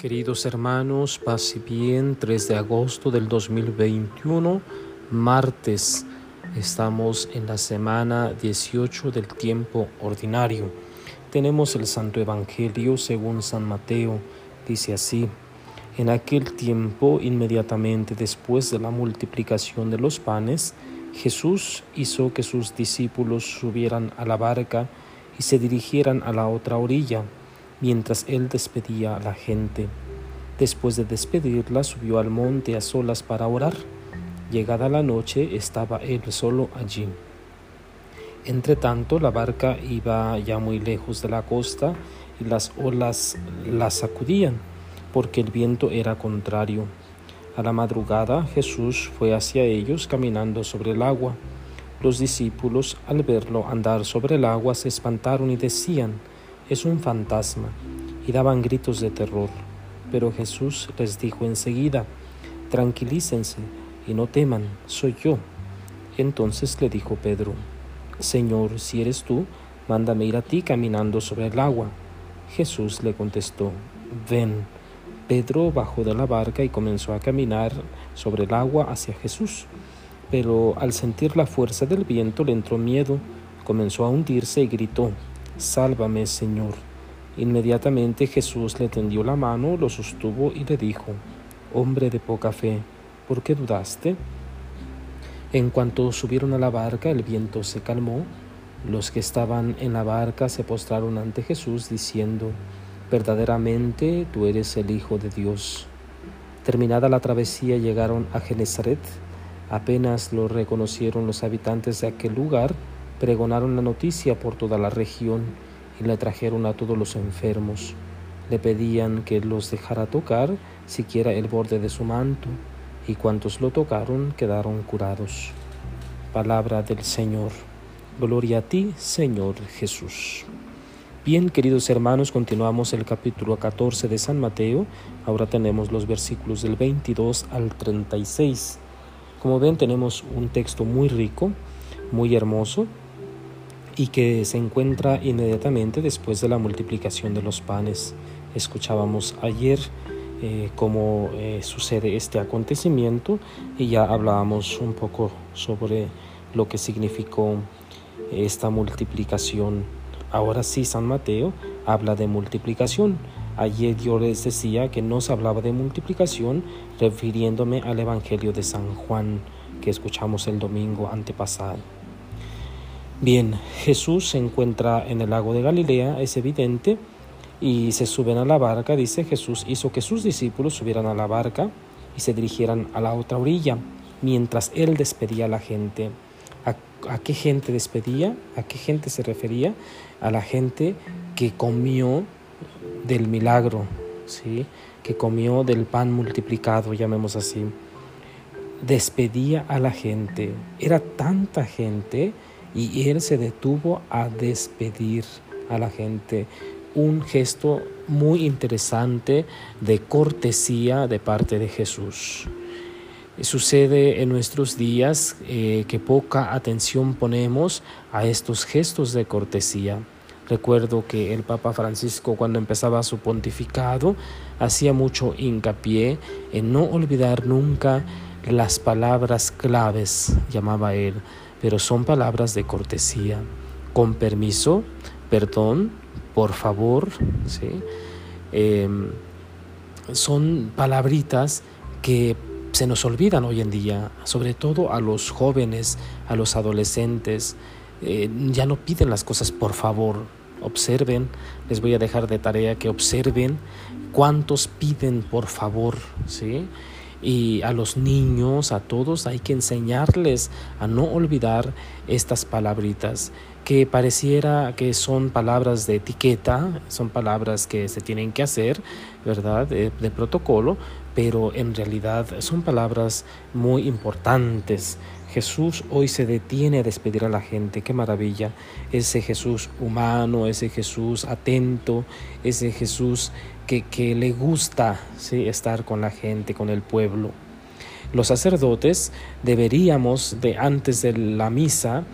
Queridos hermanos, paz y bien, 3 de agosto del 2021, martes. Estamos en la semana 18 del tiempo ordinario. Tenemos el Santo Evangelio según San Mateo. Dice así, en aquel tiempo, inmediatamente después de la multiplicación de los panes, Jesús hizo que sus discípulos subieran a la barca y se dirigieran a la otra orilla mientras él despedía a la gente. Después de despedirla, subió al monte a solas para orar. Llegada la noche, estaba él solo allí. Entre tanto, la barca iba ya muy lejos de la costa y las olas la sacudían, porque el viento era contrario. A la madrugada Jesús fue hacia ellos caminando sobre el agua. Los discípulos, al verlo andar sobre el agua, se espantaron y decían, es un fantasma, y daban gritos de terror. Pero Jesús les dijo enseguida, tranquilícense y no teman, soy yo. Entonces le dijo Pedro, Señor, si eres tú, mándame ir a ti caminando sobre el agua. Jesús le contestó, ven. Pedro bajó de la barca y comenzó a caminar sobre el agua hacia Jesús. Pero al sentir la fuerza del viento le entró miedo, comenzó a hundirse y gritó, Sálvame, Señor. Inmediatamente Jesús le tendió la mano, lo sostuvo y le dijo, Hombre de poca fe, ¿por qué dudaste? En cuanto subieron a la barca, el viento se calmó. Los que estaban en la barca se postraron ante Jesús diciendo, Verdaderamente tú eres el Hijo de Dios. Terminada la travesía llegaron a Genezaret. Apenas lo reconocieron los habitantes de aquel lugar, pregonaron la noticia por toda la región y le trajeron a todos los enfermos. Le pedían que los dejara tocar siquiera el borde de su manto, y cuantos lo tocaron quedaron curados. Palabra del Señor. Gloria a ti, Señor Jesús. Bien, queridos hermanos, continuamos el capítulo 14 de San Mateo. Ahora tenemos los versículos del 22 al 36. Como ven, tenemos un texto muy rico, muy hermoso, y que se encuentra inmediatamente después de la multiplicación de los panes. Escuchábamos ayer eh, cómo eh, sucede este acontecimiento y ya hablábamos un poco sobre lo que significó esta multiplicación. Ahora sí, San Mateo habla de multiplicación. Ayer yo les decía que no se hablaba de multiplicación refiriéndome al Evangelio de San Juan que escuchamos el domingo antepasado. Bien, Jesús se encuentra en el lago de Galilea, es evidente, y se suben a la barca, dice Jesús hizo que sus discípulos subieran a la barca y se dirigieran a la otra orilla, mientras él despedía a la gente. ¿A, qué gente despedía? ¿A qué gente se refería? A la gente que comió del milagro, ¿sí? que comió del pan multiplicado, llamemos así. Despedía a la gente. Era tanta gente y él se detuvo a despedir a la gente. Un gesto muy interesante de cortesía de parte de Jesús. Sucede en nuestros días eh, que poca atención ponemos a estos gestos de cortesía. Recuerdo que el Papa Francisco cuando empezaba su pontificado hacía mucho hincapié en no olvidar nunca las palabras claves, llamaba él, pero son palabras de cortesía, con permiso, perdón, por favor, ¿sí? Em, son palabritas que se nos olvidan hoy en día, sobre todo a los jóvenes, a los adolescentes, eh, ya no piden las cosas por favor, observen, les voy a dejar de tarea que observen cuántos piden por favor, ¿sí? Y a los niños, a todos, hay que enseñarles a no olvidar estas palabritas que pareciera que son palabras de etiqueta, son palabras que se tienen que hacer, ¿verdad? De, protocolo, pero en realidad son palabras muy importantes. Jesús hoy se detiene a despedir a la gente, qué maravilla. Ese Jesús humano, ese Jesús atento, ese Jesús que, le gusta ¿sí? estar con la gente, con el pueblo. Los sacerdotes deberíamos de antes de la misa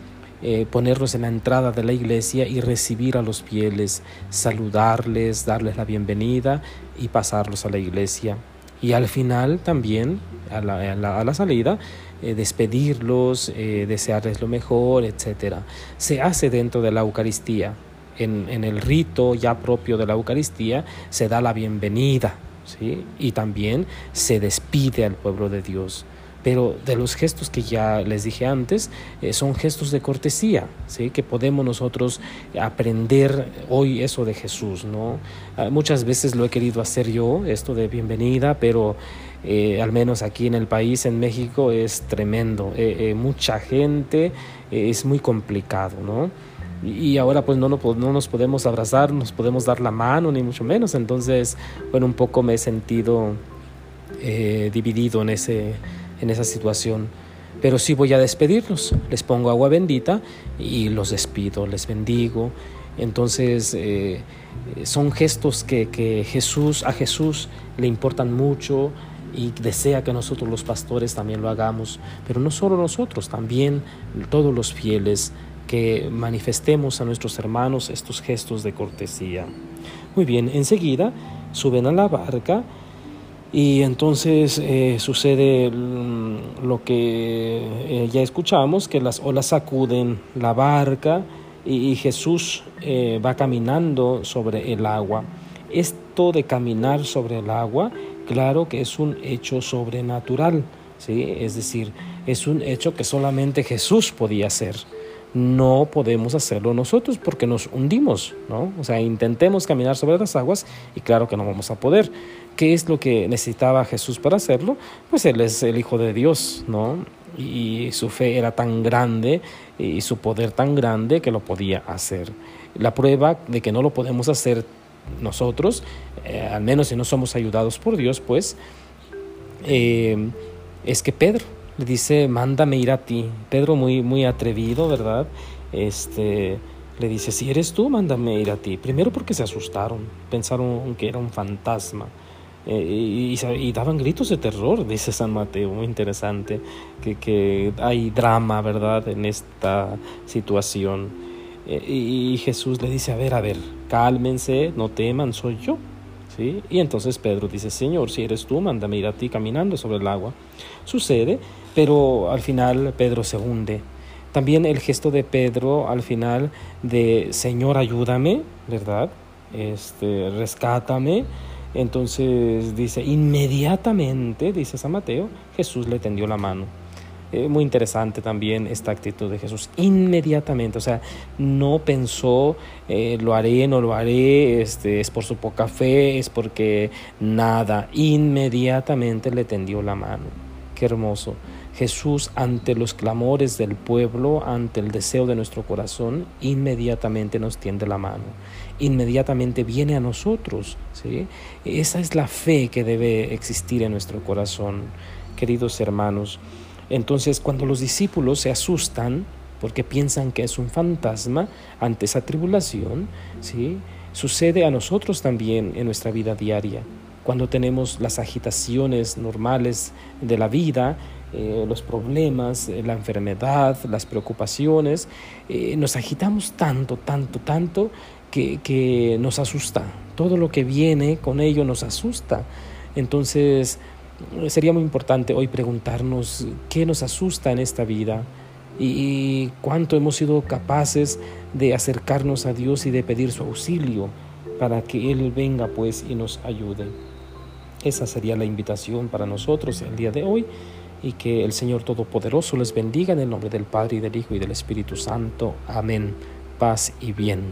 eh, ponernos en la entrada de la iglesia y recibir a los fieles, saludarles, darles la bienvenida y pasarlos a la iglesia. Y al final también, a la, salida, eh, despedirlos, eh, desearles lo mejor, etc. Se hace dentro de la Eucaristía. En, en, el rito ya propio de la Eucaristía se da la bienvenida ¿sí? y también se despide al pueblo de Dios pero de los gestos que ya les dije antes, eh, son gestos de cortesía, ¿sí? que podemos nosotros aprender hoy eso de Jesús. ¿no? Ah, muchas veces lo he querido hacer yo, esto de bienvenida, pero eh, al menos aquí en el país, en México, es tremendo. Eh, mucha gente, es muy complicado. ¿no? Y ahora pues no, no, no, nos podemos abrazar, nos podemos dar la mano, ni mucho menos. Entonces, bueno, un poco me he sentido dividido en ese, en esa situación. Pero sí voy a despedirlos, les pongo agua bendita y los despido, les bendigo. Entonces eh, son gestos que, que Jesús, a Jesús le importan mucho y desea que nosotros los pastores también lo hagamos, pero no solo nosotros, también todos los fieles que manifestemos a nuestros hermanos estos gestos de cortesía. Muy bien, enseguida suben a la barca y entonces eh, sucede mm, lo que eh, ya escuchamos, que las olas sacuden la barca y, Jesús eh, va caminando sobre el agua. Esto de caminar sobre el agua, claro que es un hecho sobrenatural, ¿sí? es decir, es un hecho que solamente Jesús podía hacer no podemos hacerlo nosotros porque nos hundimos, ¿no? O sea, intentemos caminar sobre las aguas y claro que no vamos a poder. ¿Qué es lo que necesitaba Jesús para hacerlo? Pues Él es el Hijo de Dios, ¿no? Y su fe era tan grande y su poder tan grande que lo podía hacer. La prueba de que no lo podemos hacer nosotros, eh, al menos si no somos ayudados por Dios, pues, eh, es que Pedro le dice, mándame ir a ti. Pedro muy, muy atrevido, ¿verdad? Este, le dice, si eres tú, mándame ir a ti. Primero porque se asustaron, pensaron que era un fantasma. Eh, y, daban gritos de terror, dice San Mateo, muy interesante, que, que hay drama, ¿verdad?, en esta situación. Eh, y Jesús le dice, a ver, a ver, cálmense, no teman, soy yo. Y entonces Pedro dice, Señor, si eres tú, mándame ir a ti caminando sobre el agua. Sucede, pero al final Pedro se hunde. También el gesto de Pedro al final de Señor, ayúdame, ¿verdad? Este, rescátame entonces dice, inmediatamente, dice San Mateo, Jesús le tendió la mano. Eh, muy interesante también esta actitud de Jesús. Inmediatamente, o sea, no pensó, eh, lo haré, no lo haré, este, es por su poca fe, es porque nada. Inmediatamente le tendió la mano. Qué hermoso. Jesús, ante los clamores del pueblo, ante el deseo de nuestro corazón, inmediatamente nos tiende la mano, inmediatamente viene a nosotros. ¿sí? Esa es la fe que debe existir en nuestro corazón, queridos hermanos. Entonces, cuando los discípulos se asustan, porque piensan que es un fantasma ante esa tribulación, ¿sí? sucede a nosotros también en nuestra vida diaria. Cuando tenemos las agitaciones normales de la vida, eh, los problemas, eh, la enfermedad, las preocupaciones, eh, nos agitamos tanto, tanto, tanto que, que nos asusta. Todo lo que viene con ello nos asusta. Entonces, sería muy importante hoy preguntarnos qué nos asusta en esta vida y cuánto hemos sido capaces de acercarnos a Dios y de pedir su auxilio para que Él venga pues y nos ayude. Esa sería la invitación para nosotros el día de hoy y que el Señor Todopoderoso les bendiga en el nombre del Padre y del Hijo y del Espíritu Santo. Amén. Paz y bien.